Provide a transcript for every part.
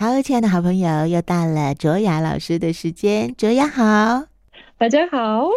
好，亲爱的好朋友，又到了卓雅老师的时间。卓雅好，大家好。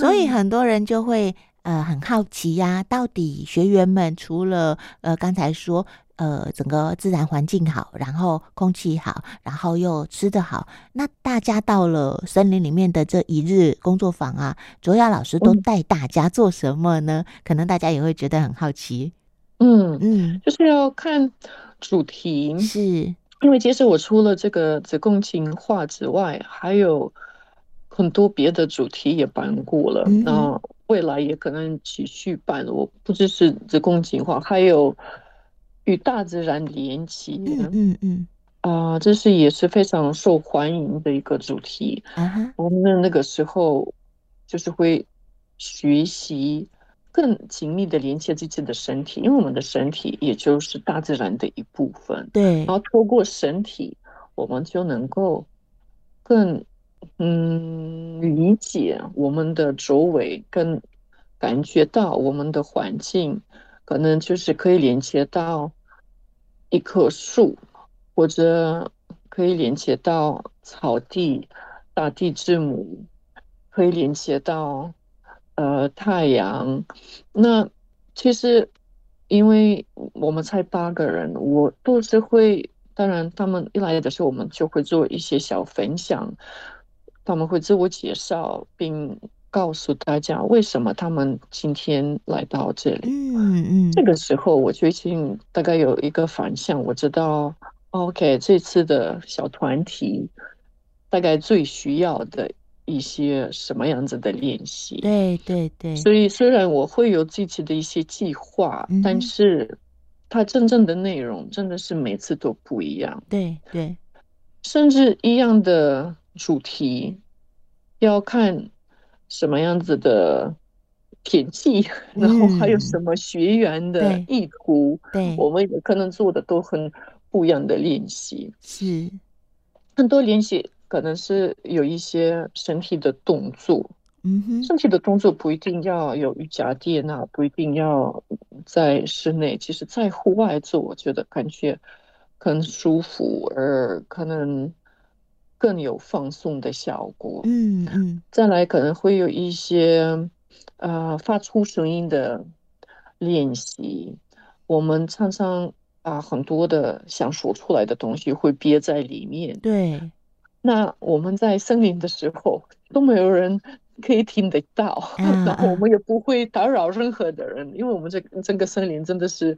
所以很多人就会呃很好奇呀、啊，到底学员们除了呃刚才说呃整个自然环境好，然后空气好，然后又吃得好，那大家到了森林里面的这一日工作坊啊，卓雅老师都带大家做什么呢？嗯、可能大家也会觉得很好奇。嗯嗯，就是要看主题是。因为其实我除了这个子宫颈化之外，还有很多别的主题也办过了。那、嗯、未来也可能继续办。我不只是子宫颈化，还有与大自然连接。嗯嗯嗯。啊、呃，这是也是非常受欢迎的一个主题。我们那个时候就是会学习。更紧密的连接自己的身体，因为我们的身体也就是大自然的一部分。对，然后透过身体，我们就能够更嗯理解我们的周围，更感觉到我们的环境，可能就是可以连接到一棵树，或者可以连接到草地、大地之母，可以连接到。呃，太阳，那其实因为我们才八个人，我都是会，当然他们一来的时候，我们就会做一些小分享，他们会自我介绍，并告诉大家为什么他们今天来到这里。嗯嗯，这个时候我最近大概有一个反向，我知道，OK，这次的小团体大概最需要的。一些什么样子的练习？对对对，所以虽然我会有自己的一些计划，嗯、但是它真正的内容真的是每次都不一样。对对，甚至一样的主题，要看什么样子的天气，嗯、然后还有什么学员的意图，对，我们也可能做的都很不一样的练习。是很多练习。可能是有一些身体的动作，嗯哼，身体的动作不一定要有瑜伽垫啊，不一定要在室内，其实在户外做，我觉得感觉更舒服，而可能更有放松的效果。嗯嗯，再来可能会有一些呃发出声音的练习，我们常常啊很多的想说出来的东西会憋在里面，对。那我们在森林的时候都没有人可以听得到，然后我们也不会打扰任何的人，因为我们这整个森林真的是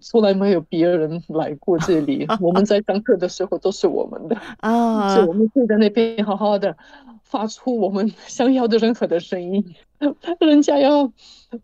从来没有别人来过这里。我们在上课的时候都是我们的 啊，所以我们可以在那边好好的发出我们 想要的任何的声音。人家要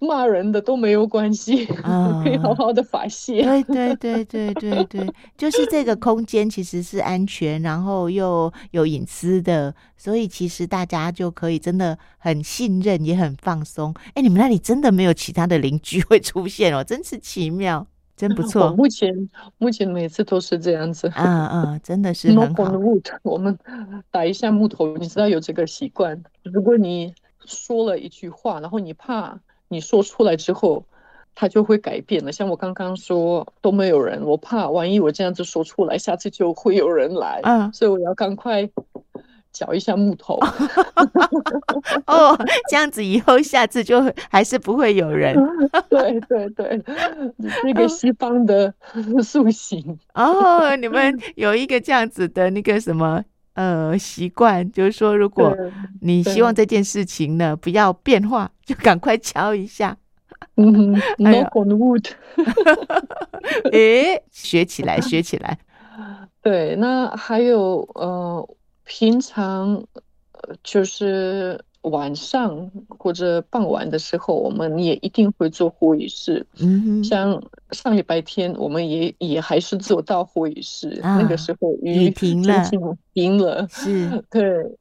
骂人的都没有关系啊，可以好好的发泄。对对对对对对，就是这个空间其实是安全，然后又有隐私的，所以其实大家就可以真的很信任，也很放松。哎，你们那里真的没有其他的邻居会出现哦，真是奇妙，真不错。目前目前每次都是这样子，嗯嗯，真的是很好。我们打一下木头，你知道有这个习惯。如果你说了一句话，然后你怕你说出来之后，他就会改变了。像我刚刚说都没有人，我怕万一我这样子说出来，下次就会有人来，嗯，所以我要赶快搅一下木头。哦，这样子以后下次就还是不会有人。对对对，那个西方的塑形。哦，你们有一个这样子的那个什么？呃，习惯就是说，如果你希望这件事情呢不要变化，就赶快敲一下。嗯，Knock on wood。哎，学起来，学起来。对，那还有呃，平常就是。晚上或者傍晚的时候，我们也一定会做呼吸式。嗯哼，像上礼拜天，我们也也还是做到呼吸式。啊、那个时候雨停了，停了。是，对。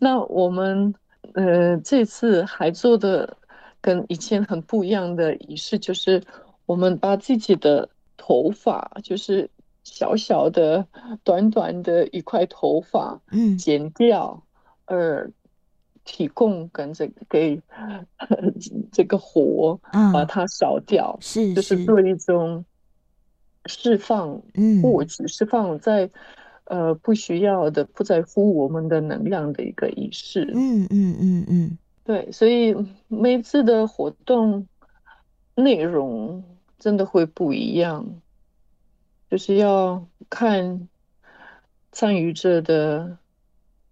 那我们呃这次还做的跟以前很不一样的仪式，就是我们把自己的头发，就是小小的、短短的一块头发，嗯，剪掉，而。提供跟这个给这个火，把它烧掉，嗯、是，是就是做一种释放，嗯，或者释放在呃不需要的、不在乎我们的能量的一个仪式。嗯嗯，嗯嗯。对，所以每次的活动内容真的会不一样，就是要看参与者的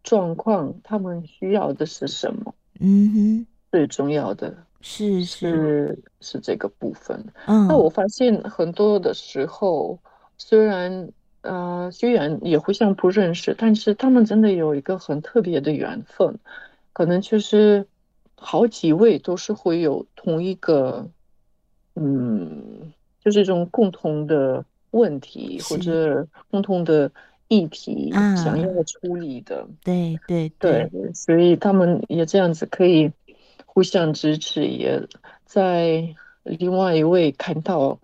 状况，他们需要的是什么。嗯哼，最重要的。是是是是这个部分。嗯，那我发现很多的时候，虽然呃虽然也互相不认识，但是他们真的有一个很特别的缘分，可能就是好几位都是会有同一个，嗯，就是一种共同的问题或者共同的议题想要处理的。啊、对对对，对，所以他们也这样子可以。互相支持，也在另外一位看到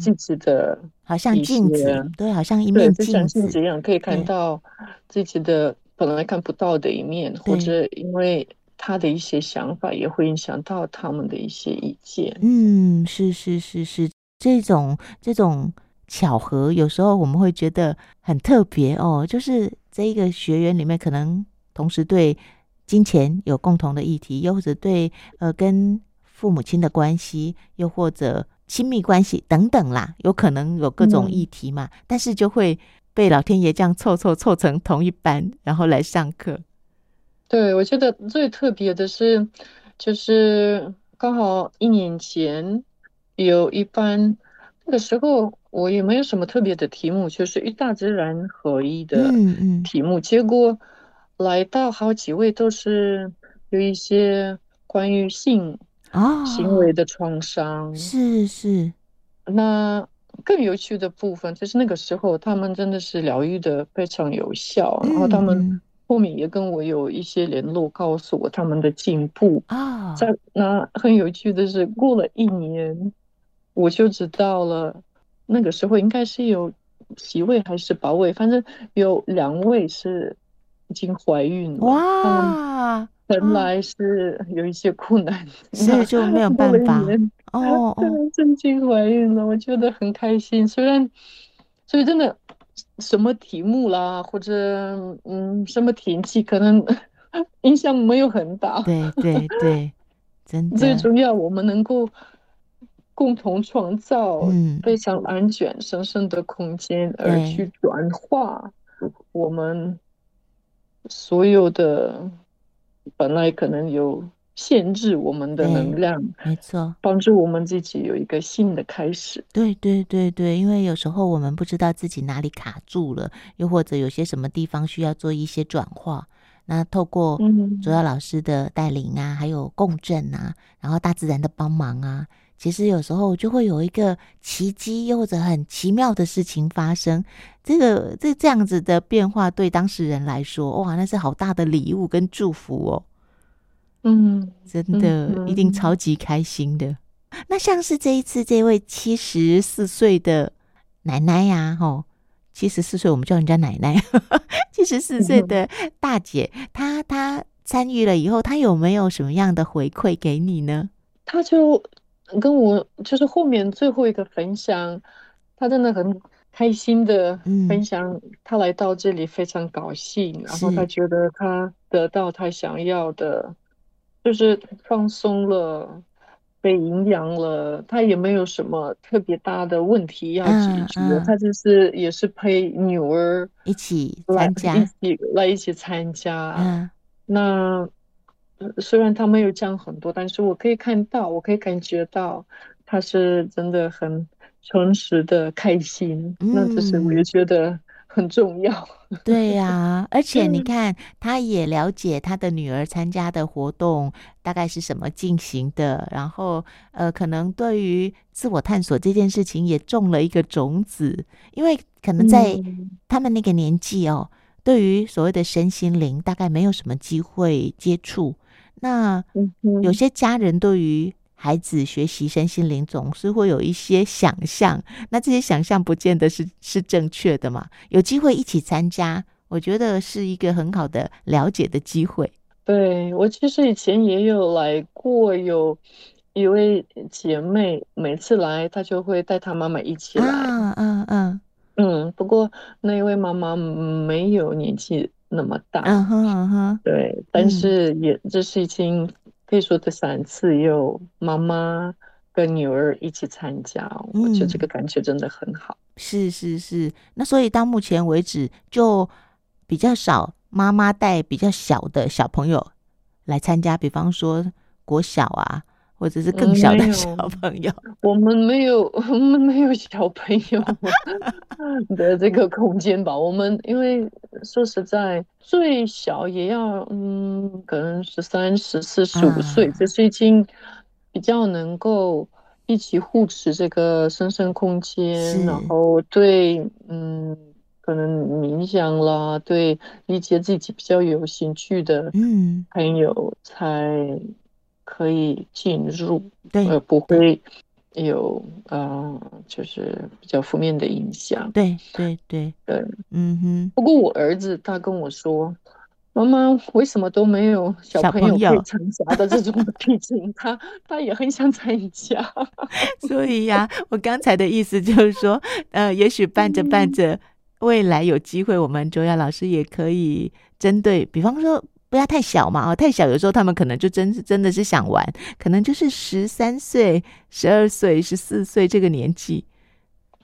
自己的、嗯，好像镜子，对，好像一面镜子，一样，可以看到自己的本来看不到的一面，对或者因为他的一些想法也会影响到他们的一些意见。嗯，是是是是，这种这种巧合，有时候我们会觉得很特别哦。就是这一个学员里面，可能同时对。金钱有共同的议题，又或者对呃跟父母亲的关系，又或者亲密关系等等啦，有可能有各种议题嘛。但是就会被老天爷这样凑凑凑成同一班，然后来上课。对，我觉得最特别的是，就是刚好一年前有一班，个时候我也没有什么特别的题目，就是与大自然合一的题目，嗯嗯、结果。来到好几位都是有一些关于性行为的创伤。哦，是是。那更有趣的部分就是那个时候他们真的是疗愈的非常有效，嗯、然后他们后面也跟我有一些联络，告诉我他们的进步啊。在那很有趣的是，过了一年，我就知道了，那个时候应该是有几位还是八位，反正有两位是。已经怀孕了哇！本来是有一些困难，所以就没有办法哦。对，真经怀孕了，我觉得很开心。虽然，所以真的什么题目啦，或者嗯，什么天气，可能 影响没有很大。对对对，真的。最重要，我们能够共同创造非常安全、神圣的空间，而去转化我们。所有的本来可能有限制我们的能量，没错，帮助我们自己有一个新的开始。对对对对，因为有时候我们不知道自己哪里卡住了，又或者有些什么地方需要做一些转化。那透过主要老师的带领啊，还有共振啊，然后大自然的帮忙啊。其实有时候就会有一个奇迹，又或者很奇妙的事情发生。这个这这样子的变化，对当事人来说，哇，那是好大的礼物跟祝福哦。嗯，真的，嗯、一定超级开心的。嗯、那像是这一次这位七十四岁的奶奶呀，吼，七十四岁我们叫人家奶奶，七十四岁的大姐，嗯、她她参与了以后，她有没有什么样的回馈给你呢？她就。跟我就是后面最后一个分享，他真的很开心的分享，他来到这里非常高兴，嗯、然后他觉得他得到他想要的，是就是放松了，被营养了，他也没有什么特别大的问题要解决，嗯。嗯、他就是也是陪女儿一起参加，一起来一起参加，嗯、那。虽然他没有讲很多，但是我可以看到，我可以感觉到，他是真的很诚实的开心。嗯、那这是我也觉得很重要。对呀、啊，而且你看，他也了解他的女儿参加的活动大概是什么进行的，然后呃，可能对于自我探索这件事情也种了一个种子，因为可能在他们那个年纪哦，嗯、对于所谓的身心灵，大概没有什么机会接触。那有些家人对于孩子学习身心灵总是会有一些想象，那这些想象不见得是是正确的嘛？有机会一起参加，我觉得是一个很好的了解的机会。对，我其实以前也有来过，有一位姐妹每次来，她就会带她妈妈一起来，嗯嗯嗯，嗯，不过那一位妈妈没有年纪那么大，嗯哼嗯哼，对，但是也这是已经可以说第三次有妈妈跟女儿一起参加，嗯，我觉得这个感觉真的很好。是是是，那所以到目前为止就比较少妈妈带比较小的小朋友来参加，比方说国小啊。或者是更小的小朋友，嗯、我们没有，我们没有小朋友 的这个空间吧？我们因为说实在，最小也要嗯，可能十三、十四、十五岁，就是已经比较能够一起护持这个生生空间，然后对嗯，可能冥想啦，对一些自己比较有兴趣的嗯朋友才。可以进入，对，而不会有呃，就是比较负面的影响。对对对对，嗯哼。不过我儿子他跟我说：“妈妈，为什么都没有小朋友可以参加的这种毕竟 他他也很想参加。所以呀、啊，我刚才的意思就是说，呃，也许办着办着，未来有机会，我们卓雅老师也可以针对，比方说。不要太小嘛，哦，太小有时候他们可能就真是真的是想玩，可能就是十三岁、十二岁、十四岁这个年纪，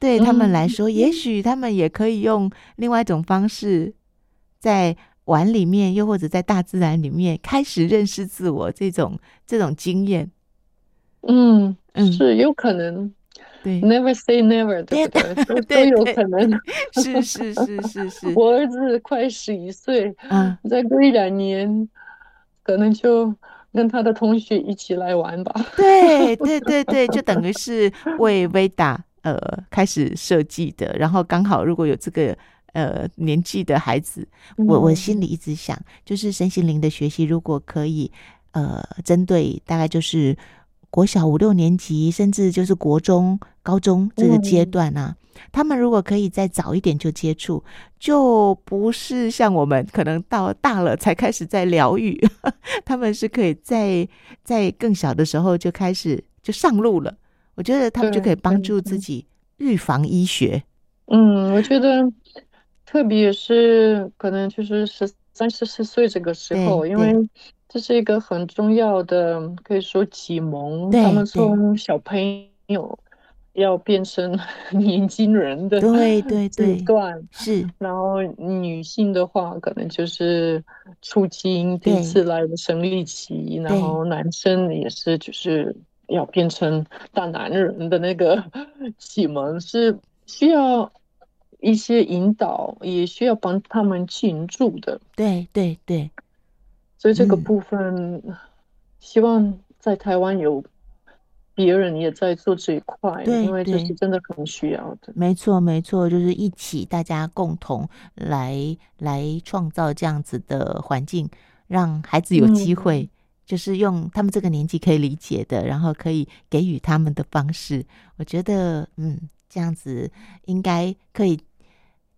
对他们来说，嗯，也许他们也可以用另外一种方式，在玩里面，又或者在大自然里面开始认识自我，这种这种经验，嗯嗯，是有可能。对，Never say never，对不对？都 都有可能。是是是是是。我儿子快十一岁，嗯，再过一两年，可能就跟他的同学一起来玩吧。对 对对对，就等于是为 Veda 呃开始设计的。然后刚好如果有这个呃年纪的孩子，我我心里一直想，就是身心灵的学习，如果可以呃针对大概就是。国小五六年级，甚至就是国中、高中这个阶段啊，嗯，他们如果可以再早一点就接触，就不是像我们可能到大了才开始在疗愈，他们是可以在在更小的时候就开始就上路了。我觉得他们就可以帮助自己预防医学。嗯，我觉得特别是可能就是十三、十四岁这个时候，因为。这是一个很重要的，可以说启蒙。他们从小朋友要变成 年轻人的对对 对段是。然后女性的话，可能就是初经第一次来的生理期，然后男生也是就是要变成大男人的那个 启蒙，是需要一些引导，也需要帮他们进驻的。对对对。所以这个部分，嗯，希望在台湾有别人也在做这一块，因为这是真的很需要的。没错，没错，就是一起大家共同来来创造这样子的环境，让孩子有机会，嗯，就是用他们这个年纪可以理解的，然后可以给予他们的方式。我觉得，嗯，这样子应该可以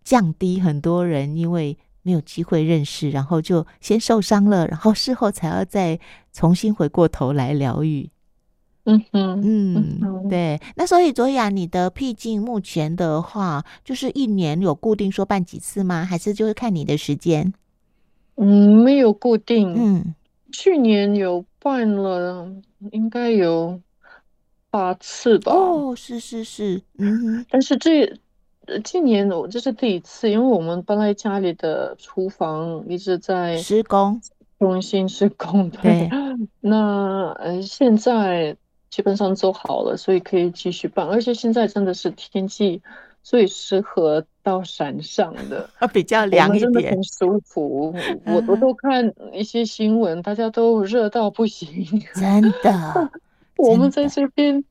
降低很多人因为。没有机会认识，然后就先受伤了，然后事后才要再重新回过头来疗愈。嗯哼，嗯，嗯对。那所以卓雅，你的僻静目前的话，就是一年有固定说办几次吗？还是就是看你的时间？嗯，没有固定。嗯，去年有办了，应该有八次吧。哦，是是是，嗯哼，但是这。今年我这是第一次，因为我们本来家里的厨房一直在施工，重新施工。对，那呃现在基本上做好了，所以可以继续办。而且现在真的是天气最适合到山上的，比较凉一点，真的很舒服。我我都看一些新闻，大家都热到不行，真的。我们在这边。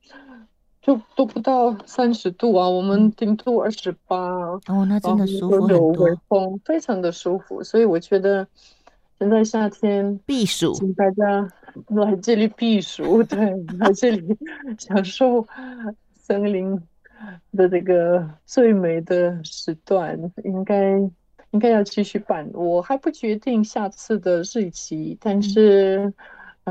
就都不到三十度啊，我们顶多二十八。哦，那真的舒服很多。有微风，非常的舒服。所以我觉得现在夏天避暑，请大家来这里避暑，对，来这里享受森林的这个最美的时段，应该应该要继续办。我还不决定下次的日期，但是。嗯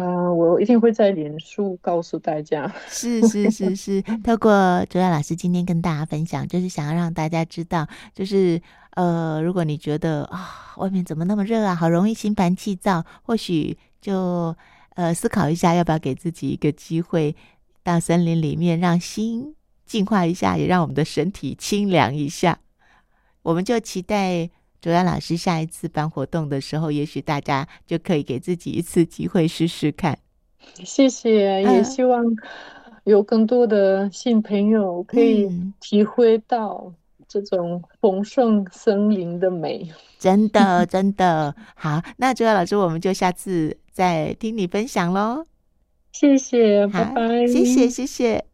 呃，我一定会在脸书告诉大家。是是是是，透过卓雅老师今天跟大家分享，就是想要让大家知道，就是呃，如果你觉得啊，外面怎么那么热啊，好容易心烦气躁，或许就呃思考一下，要不要给自己一个机会，到森林里面，让心净化一下，也让我们的身体清凉一下。我们就期待。卓雅老师下一次办活动的时候，也许大家就可以给自己一次机会试试看。谢谢，也希望有更多的新朋友可以体会到这种丰盛森林的美。嗯、真的，真的好。那卓雅老师，我们就下次再听你分享喽。谢谢，拜拜。谢谢，谢谢。